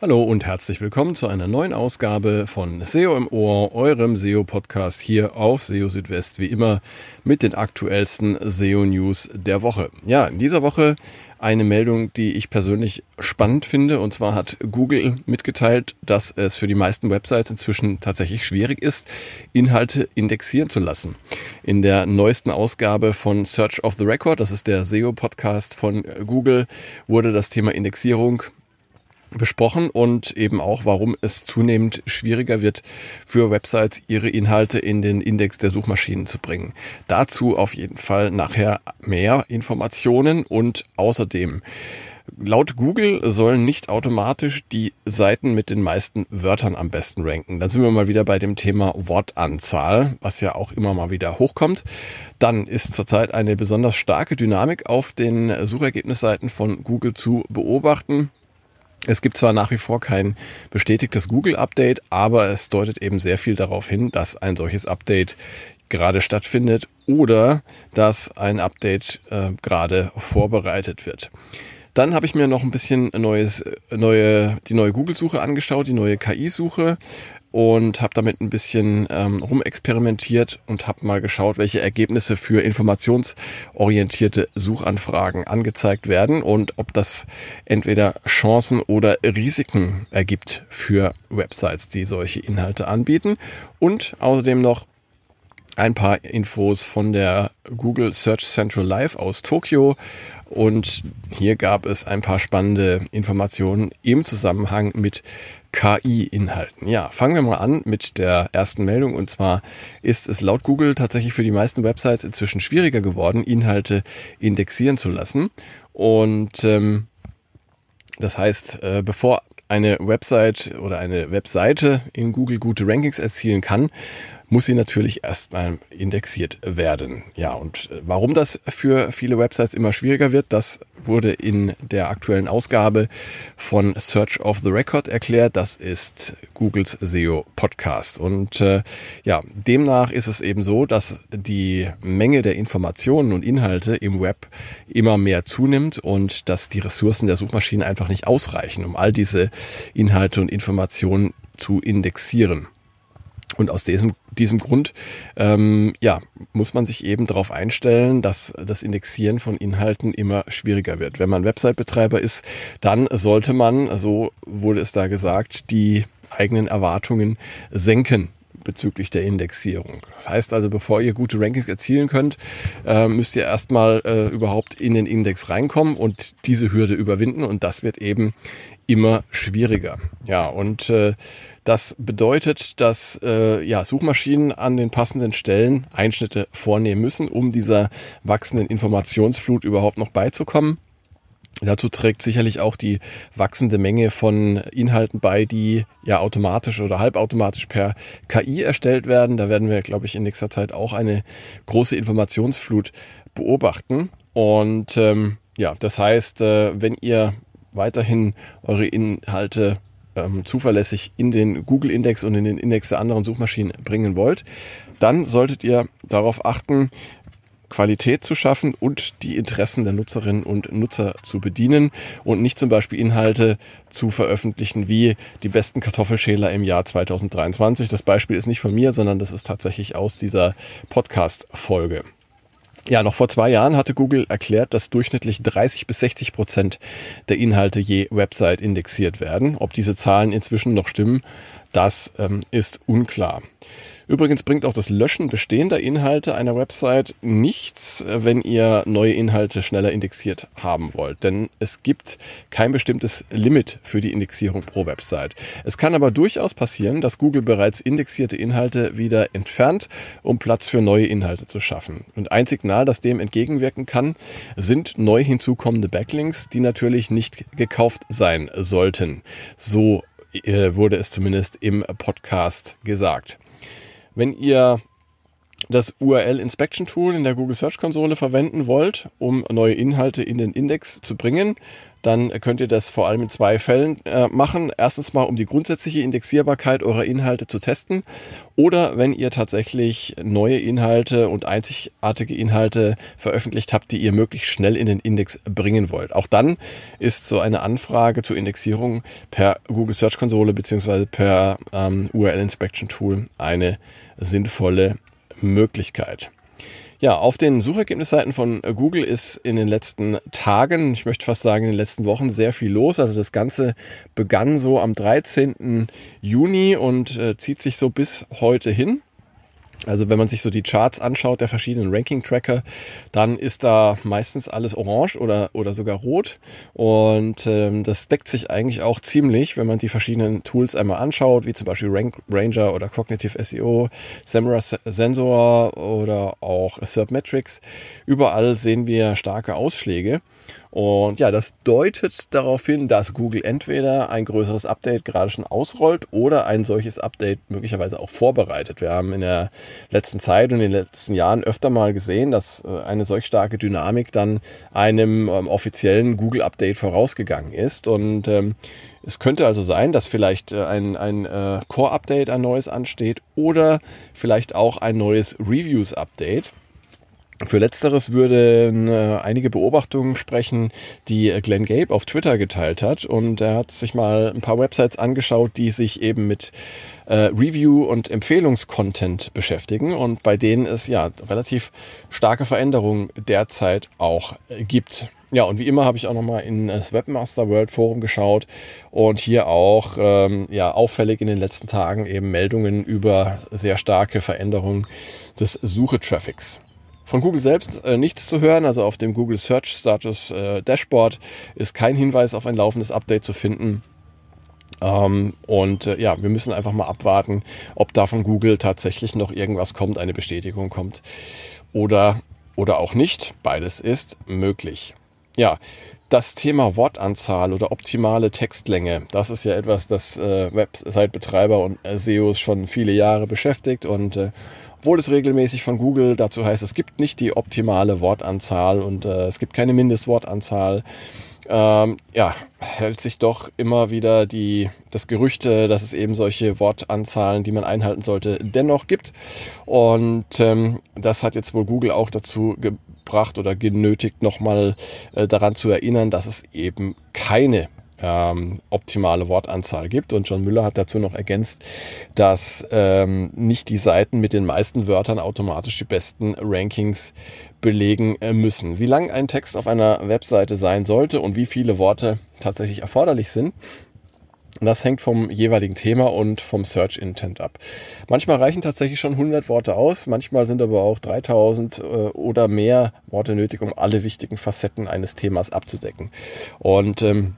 Hallo und herzlich willkommen zu einer neuen Ausgabe von SEO im Ohr, eurem SEO-Podcast hier auf SEO Südwest, wie immer mit den aktuellsten SEO-News der Woche. Ja, in dieser Woche eine Meldung, die ich persönlich spannend finde. Und zwar hat Google mitgeteilt, dass es für die meisten Websites inzwischen tatsächlich schwierig ist, Inhalte indexieren zu lassen. In der neuesten Ausgabe von Search of the Record, das ist der SEO-Podcast von Google, wurde das Thema Indexierung besprochen und eben auch, warum es zunehmend schwieriger wird für Websites, ihre Inhalte in den Index der Suchmaschinen zu bringen. Dazu auf jeden Fall nachher mehr Informationen und außerdem Laut Google sollen nicht automatisch die Seiten mit den meisten Wörtern am besten ranken. Dann sind wir mal wieder bei dem Thema Wortanzahl, was ja auch immer mal wieder hochkommt. Dann ist zurzeit eine besonders starke Dynamik auf den Suchergebnisseiten von Google zu beobachten. Es gibt zwar nach wie vor kein bestätigtes Google-Update, aber es deutet eben sehr viel darauf hin, dass ein solches Update gerade stattfindet oder dass ein Update äh, gerade vorbereitet wird. Dann habe ich mir noch ein bisschen neues, neue, die neue Google-Suche angeschaut, die neue KI-Suche und habe damit ein bisschen ähm, rumexperimentiert und habe mal geschaut, welche Ergebnisse für informationsorientierte Suchanfragen angezeigt werden und ob das entweder Chancen oder Risiken ergibt für Websites, die solche Inhalte anbieten. Und außerdem noch ein paar Infos von der Google Search Central Live aus Tokio. Und hier gab es ein paar spannende Informationen im Zusammenhang mit KI-Inhalten. Ja, fangen wir mal an mit der ersten Meldung. Und zwar ist es laut Google tatsächlich für die meisten Websites inzwischen schwieriger geworden, Inhalte indexieren zu lassen. Und ähm, das heißt, äh, bevor eine Website oder eine Webseite in Google gute Rankings erzielen kann, muss sie natürlich erstmal indexiert werden. Ja, und äh, warum das für viele Websites immer schwieriger wird, das wurde in der aktuellen Ausgabe von Search of the Record erklärt. Das ist Googles SEO Podcast. Und äh, ja, demnach ist es eben so, dass die Menge der Informationen und Inhalte im Web immer mehr zunimmt und dass die Ressourcen der Suchmaschinen einfach nicht ausreichen, um all diese Inhalte und Informationen zu indexieren. Und aus diesem, diesem Grund ähm, ja, muss man sich eben darauf einstellen, dass das Indexieren von Inhalten immer schwieriger wird. Wenn man Website-Betreiber ist, dann sollte man, so wurde es da gesagt, die eigenen Erwartungen senken bezüglich der Indexierung. Das heißt also, bevor ihr gute Rankings erzielen könnt, äh, müsst ihr erstmal äh, überhaupt in den Index reinkommen und diese Hürde überwinden und das wird eben immer schwieriger. Ja, und äh, das bedeutet, dass äh, ja, Suchmaschinen an den passenden Stellen Einschnitte vornehmen müssen, um dieser wachsenden Informationsflut überhaupt noch beizukommen. Dazu trägt sicherlich auch die wachsende Menge von Inhalten bei, die ja automatisch oder halbautomatisch per KI erstellt werden. Da werden wir, glaube ich, in nächster Zeit auch eine große Informationsflut beobachten. Und ähm, ja, das heißt, äh, wenn ihr weiterhin eure Inhalte ähm, zuverlässig in den Google-Index und in den Index der anderen Suchmaschinen bringen wollt, dann solltet ihr darauf achten, Qualität zu schaffen und die Interessen der Nutzerinnen und Nutzer zu bedienen und nicht zum Beispiel Inhalte zu veröffentlichen wie die besten Kartoffelschäler im Jahr 2023. Das Beispiel ist nicht von mir, sondern das ist tatsächlich aus dieser Podcast-Folge. Ja, noch vor zwei Jahren hatte Google erklärt, dass durchschnittlich 30 bis 60 Prozent der Inhalte je Website indexiert werden. Ob diese Zahlen inzwischen noch stimmen, das ähm, ist unklar. Übrigens bringt auch das Löschen bestehender Inhalte einer Website nichts, wenn ihr neue Inhalte schneller indexiert haben wollt. Denn es gibt kein bestimmtes Limit für die Indexierung pro Website. Es kann aber durchaus passieren, dass Google bereits indexierte Inhalte wieder entfernt, um Platz für neue Inhalte zu schaffen. Und ein Signal, das dem entgegenwirken kann, sind neu hinzukommende Backlinks, die natürlich nicht gekauft sein sollten. So äh, wurde es zumindest im Podcast gesagt. Wenn ihr das URL Inspection Tool in der Google Search Konsole verwenden wollt, um neue Inhalte in den Index zu bringen, dann könnt ihr das vor allem in zwei Fällen äh, machen. Erstens mal, um die grundsätzliche Indexierbarkeit eurer Inhalte zu testen oder wenn ihr tatsächlich neue Inhalte und einzigartige Inhalte veröffentlicht habt, die ihr möglichst schnell in den Index bringen wollt. Auch dann ist so eine Anfrage zur Indexierung per Google Search Konsole beziehungsweise per ähm, URL Inspection Tool eine sinnvolle Möglichkeit. Ja, auf den Suchergebnisseiten von Google ist in den letzten Tagen, ich möchte fast sagen in den letzten Wochen sehr viel los. Also das Ganze begann so am 13. Juni und äh, zieht sich so bis heute hin. Also wenn man sich so die Charts anschaut der verschiedenen Ranking-Tracker, dann ist da meistens alles orange oder, oder sogar rot. Und ähm, das deckt sich eigentlich auch ziemlich, wenn man die verschiedenen Tools einmal anschaut, wie zum Beispiel Rank Ranger oder Cognitive SEO, Samara Sensor oder auch Metrics. Überall sehen wir starke Ausschläge. Und ja, das deutet darauf hin, dass Google entweder ein größeres Update gerade schon ausrollt oder ein solches Update möglicherweise auch vorbereitet. Wir haben in der letzten Zeit und in den letzten Jahren öfter mal gesehen, dass äh, eine solch starke Dynamik dann einem ähm, offiziellen Google-Update vorausgegangen ist. Und ähm, es könnte also sein, dass vielleicht äh, ein, ein äh, Core-Update, ein neues ansteht oder vielleicht auch ein neues Reviews-Update. Für letzteres würden äh, einige Beobachtungen sprechen, die Glenn Gabe auf Twitter geteilt hat. Und er hat sich mal ein paar Websites angeschaut, die sich eben mit äh, Review- und Empfehlungskontent beschäftigen und bei denen es ja relativ starke Veränderungen derzeit auch gibt. Ja, und wie immer habe ich auch nochmal in das Webmaster World Forum geschaut und hier auch ähm, ja, auffällig in den letzten Tagen eben Meldungen über sehr starke Veränderungen des Suchetraffics. Von Google selbst äh, nichts zu hören, also auf dem Google Search Status äh, Dashboard ist kein Hinweis auf ein laufendes Update zu finden. Ähm, und äh, ja, wir müssen einfach mal abwarten, ob da von Google tatsächlich noch irgendwas kommt, eine Bestätigung kommt oder, oder auch nicht. Beides ist möglich. Ja, das Thema Wortanzahl oder optimale Textlänge, das ist ja etwas, das äh, Website-Betreiber und äh, SEOs schon viele Jahre beschäftigt und äh, obwohl es regelmäßig von Google dazu heißt, es gibt nicht die optimale Wortanzahl und äh, es gibt keine Mindestwortanzahl. Ähm, ja, hält sich doch immer wieder die, das Gerüchte, dass es eben solche Wortanzahlen, die man einhalten sollte, dennoch gibt. Und ähm, das hat jetzt wohl Google auch dazu gebracht oder genötigt, nochmal äh, daran zu erinnern, dass es eben keine ähm, optimale Wortanzahl gibt. Und John Müller hat dazu noch ergänzt, dass ähm, nicht die Seiten mit den meisten Wörtern automatisch die besten Rankings belegen äh, müssen. Wie lang ein Text auf einer Webseite sein sollte und wie viele Worte tatsächlich erforderlich sind, das hängt vom jeweiligen Thema und vom Search Intent ab. Manchmal reichen tatsächlich schon 100 Worte aus, manchmal sind aber auch 3000 äh, oder mehr Worte nötig, um alle wichtigen Facetten eines Themas abzudecken. Und ähm,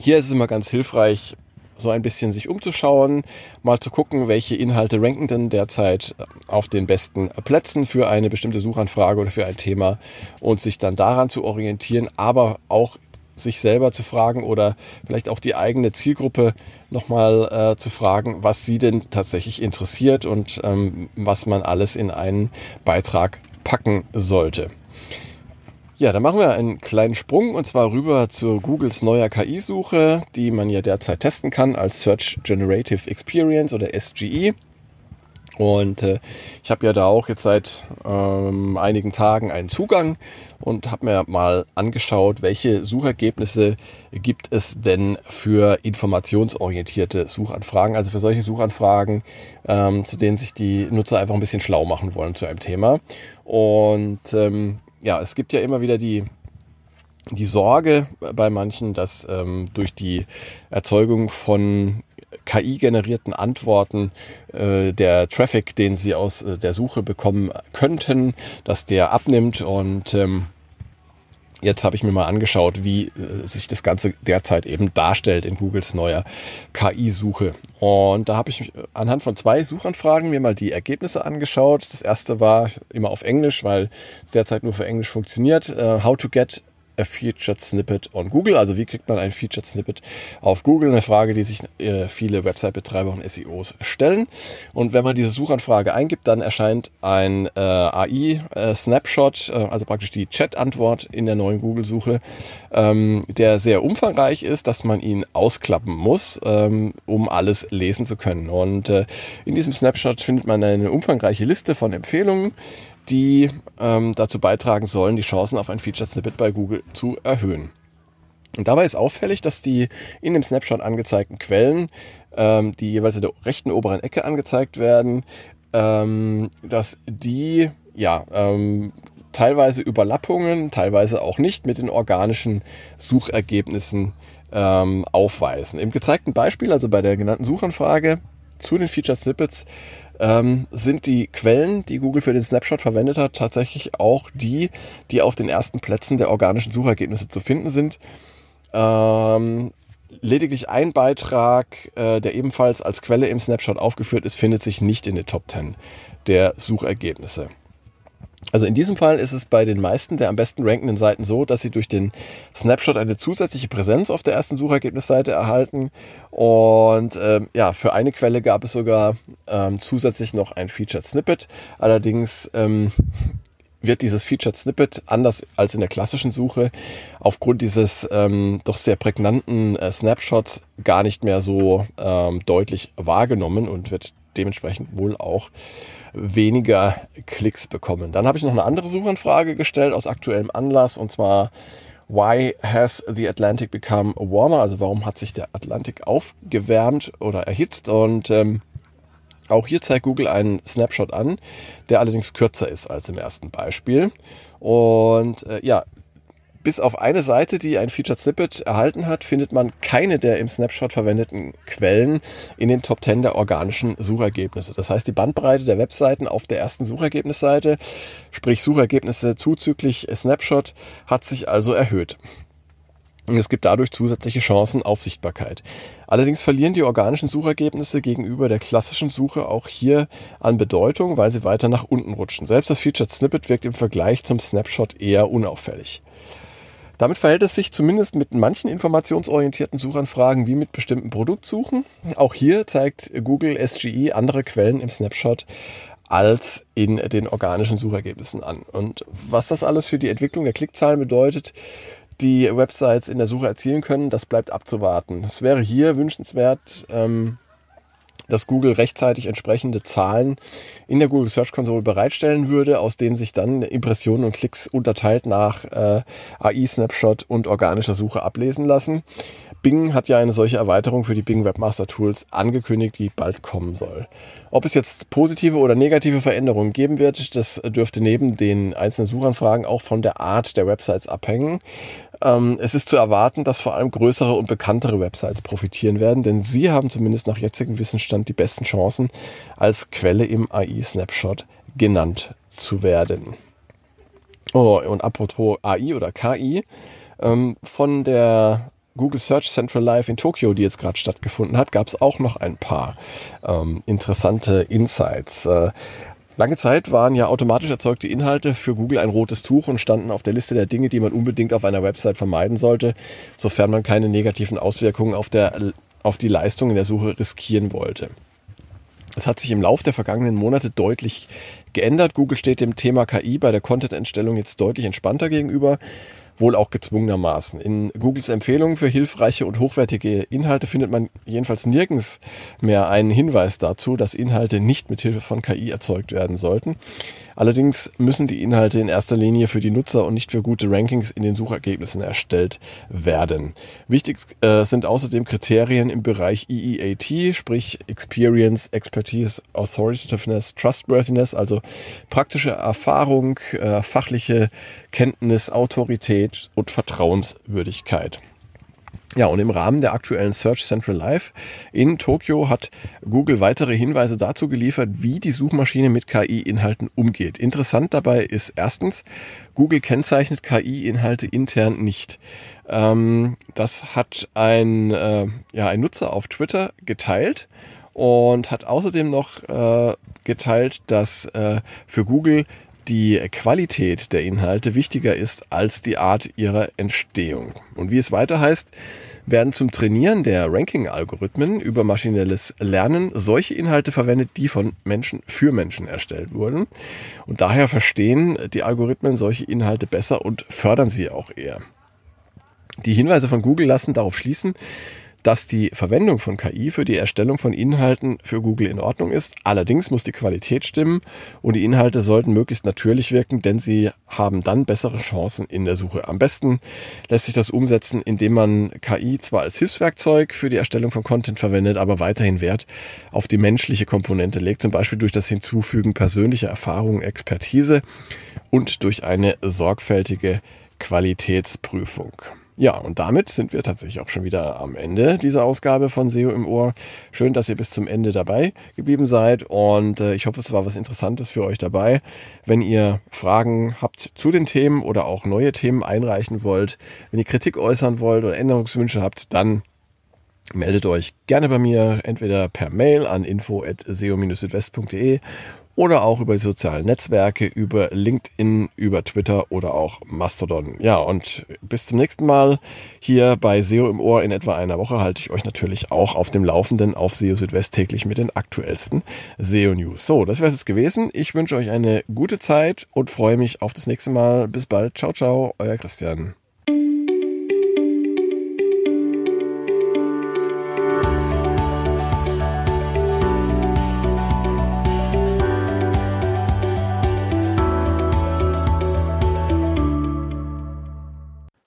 hier ist es immer ganz hilfreich, so ein bisschen sich umzuschauen, mal zu gucken, welche Inhalte ranken denn derzeit auf den besten Plätzen für eine bestimmte Suchanfrage oder für ein Thema und sich dann daran zu orientieren, aber auch sich selber zu fragen oder vielleicht auch die eigene Zielgruppe nochmal äh, zu fragen, was sie denn tatsächlich interessiert und ähm, was man alles in einen Beitrag packen sollte. Ja, dann machen wir einen kleinen Sprung und zwar rüber zu Googles neuer KI-Suche, die man ja derzeit testen kann als Search Generative Experience oder SGE. Und äh, ich habe ja da auch jetzt seit ähm, einigen Tagen einen Zugang und habe mir mal angeschaut, welche Suchergebnisse gibt es denn für informationsorientierte Suchanfragen, also für solche Suchanfragen, ähm, zu denen sich die Nutzer einfach ein bisschen schlau machen wollen zu einem Thema. Und ähm, ja, es gibt ja immer wieder die, die Sorge bei manchen, dass ähm, durch die Erzeugung von KI-generierten Antworten äh, der Traffic, den sie aus äh, der Suche bekommen könnten, dass der abnimmt. Und ähm, jetzt habe ich mir mal angeschaut, wie äh, sich das Ganze derzeit eben darstellt in Googles neuer KI-Suche. Und da habe ich anhand von zwei Suchanfragen mir mal die Ergebnisse angeschaut. Das erste war immer auf Englisch, weil es derzeit nur für Englisch funktioniert. Uh, how to get a featured snippet on Google? Also wie kriegt man ein featured snippet auf Google? Eine Frage, die sich äh, viele Website-Betreiber und SEOs stellen. Und wenn man diese Suchanfrage eingibt, dann erscheint ein äh, AI-Snapshot, äh, also praktisch die Chat-Antwort in der neuen Google-Suche, ähm, der sehr umfangreich ist, dass man ihn ausklappen muss, ähm, um alles lesen zu können. Und äh, in diesem Snapshot findet man eine umfangreiche Liste von Empfehlungen, die ähm, dazu beitragen sollen, die Chancen auf ein Featured Snippet bei Google zu erhöhen. Und dabei ist auffällig, dass die in dem Snapshot angezeigten Quellen, ähm, die jeweils in der rechten oberen Ecke angezeigt werden, ähm, dass die ja ähm, teilweise Überlappungen, teilweise auch nicht mit den organischen Suchergebnissen ähm, aufweisen. Im gezeigten Beispiel, also bei der genannten Suchanfrage zu den Featured Snippets, ähm, sind die Quellen, die Google für den Snapshot verwendet hat, tatsächlich auch die, die auf den ersten Plätzen der organischen Suchergebnisse zu finden sind. Ähm, lediglich ein Beitrag, äh, der ebenfalls als Quelle im Snapshot aufgeführt ist, findet sich nicht in den Top 10 der Suchergebnisse. Also in diesem Fall ist es bei den meisten der am besten rankenden Seiten so, dass sie durch den Snapshot eine zusätzliche Präsenz auf der ersten Suchergebnisseite erhalten. Und ähm, ja, für eine Quelle gab es sogar ähm, zusätzlich noch ein Featured Snippet. Allerdings ähm, wird dieses Featured Snippet anders als in der klassischen Suche aufgrund dieses ähm, doch sehr prägnanten äh, Snapshots gar nicht mehr so ähm, deutlich wahrgenommen und wird dementsprechend wohl auch weniger Klicks bekommen. Dann habe ich noch eine andere Suchanfrage gestellt aus aktuellem Anlass und zwar Why has the Atlantic become warmer? Also warum hat sich der Atlantik aufgewärmt oder erhitzt? Und ähm, auch hier zeigt Google einen Snapshot an, der allerdings kürzer ist als im ersten Beispiel. Und äh, ja, bis auf eine Seite, die ein Featured Snippet erhalten hat, findet man keine der im Snapshot verwendeten Quellen in den Top 10 der organischen Suchergebnisse. Das heißt, die Bandbreite der Webseiten auf der ersten Suchergebnisseite, sprich Suchergebnisse zuzüglich Snapshot, hat sich also erhöht. Und es gibt dadurch zusätzliche Chancen auf Sichtbarkeit. Allerdings verlieren die organischen Suchergebnisse gegenüber der klassischen Suche auch hier an Bedeutung, weil sie weiter nach unten rutschen. Selbst das Featured Snippet wirkt im Vergleich zum Snapshot eher unauffällig. Damit verhält es sich zumindest mit manchen informationsorientierten Suchanfragen wie mit bestimmten Produktsuchen. Auch hier zeigt Google SGE andere Quellen im Snapshot als in den organischen Suchergebnissen an. Und was das alles für die Entwicklung der Klickzahlen bedeutet, die Websites in der Suche erzielen können, das bleibt abzuwarten. Es wäre hier wünschenswert, ähm, dass Google rechtzeitig entsprechende Zahlen in der Google Search Console bereitstellen würde, aus denen sich dann Impressionen und Klicks unterteilt nach äh, AI Snapshot und organischer Suche ablesen lassen. Bing hat ja eine solche Erweiterung für die Bing Webmaster Tools angekündigt, die bald kommen soll. Ob es jetzt positive oder negative Veränderungen geben wird, das dürfte neben den einzelnen Suchanfragen auch von der Art der Websites abhängen. Ähm, es ist zu erwarten, dass vor allem größere und bekanntere Websites profitieren werden, denn sie haben zumindest nach jetzigem Wissensstand die besten Chancen, als Quelle im AI Snapshot genannt zu werden. Oh, und apropos AI oder KI, ähm, von der Google Search Central Live in Tokio, die jetzt gerade stattgefunden hat, gab es auch noch ein paar ähm, interessante Insights. Äh, Lange Zeit waren ja automatisch erzeugte Inhalte für Google ein rotes Tuch und standen auf der Liste der Dinge, die man unbedingt auf einer Website vermeiden sollte, sofern man keine negativen Auswirkungen auf, der, auf die Leistung in der Suche riskieren wollte. Es hat sich im Lauf der vergangenen Monate deutlich geändert. Google steht dem Thema KI bei der Content-Entstellung jetzt deutlich entspannter gegenüber wohl auch gezwungenermaßen. In Googles Empfehlungen für hilfreiche und hochwertige Inhalte findet man jedenfalls nirgends mehr einen Hinweis dazu, dass Inhalte nicht mit Hilfe von KI erzeugt werden sollten. Allerdings müssen die Inhalte in erster Linie für die Nutzer und nicht für gute Rankings in den Suchergebnissen erstellt werden. Wichtig äh, sind außerdem Kriterien im Bereich EEAT, sprich Experience, Expertise, Authoritativeness, Trustworthiness, also praktische Erfahrung, äh, fachliche Kenntnis, Autorität und Vertrauenswürdigkeit. Ja, und im Rahmen der aktuellen Search Central Live in Tokio hat Google weitere Hinweise dazu geliefert, wie die Suchmaschine mit KI-Inhalten umgeht. Interessant dabei ist erstens, Google kennzeichnet KI-Inhalte intern nicht. Ähm, das hat ein, äh, ja, ein Nutzer auf Twitter geteilt und hat außerdem noch äh, geteilt, dass äh, für Google die Qualität der Inhalte wichtiger ist als die Art ihrer Entstehung. Und wie es weiter heißt, werden zum Trainieren der Ranking-Algorithmen über maschinelles Lernen solche Inhalte verwendet, die von Menschen für Menschen erstellt wurden. Und daher verstehen die Algorithmen solche Inhalte besser und fördern sie auch eher. Die Hinweise von Google lassen darauf schließen, dass die Verwendung von KI für die Erstellung von Inhalten für Google in Ordnung ist. Allerdings muss die Qualität stimmen und die Inhalte sollten möglichst natürlich wirken, denn sie haben dann bessere Chancen in der Suche. Am besten lässt sich das umsetzen, indem man KI zwar als Hilfswerkzeug für die Erstellung von Content verwendet, aber weiterhin Wert auf die menschliche Komponente legt, zum Beispiel durch das Hinzufügen persönlicher Erfahrungen, Expertise und durch eine sorgfältige Qualitätsprüfung. Ja, und damit sind wir tatsächlich auch schon wieder am Ende dieser Ausgabe von SEO im Ohr. Schön, dass ihr bis zum Ende dabei geblieben seid und äh, ich hoffe, es war was Interessantes für euch dabei. Wenn ihr Fragen habt zu den Themen oder auch neue Themen einreichen wollt, wenn ihr Kritik äußern wollt oder Änderungswünsche habt, dann meldet euch gerne bei mir, entweder per Mail an info.seo-südwest.de oder auch über die sozialen Netzwerke, über LinkedIn, über Twitter oder auch Mastodon. Ja, und bis zum nächsten Mal hier bei SEO im Ohr in etwa einer Woche halte ich euch natürlich auch auf dem Laufenden auf SEO Südwest täglich mit den aktuellsten SEO News. So, das wäre es gewesen. Ich wünsche euch eine gute Zeit und freue mich auf das nächste Mal. Bis bald. Ciao, ciao, euer Christian.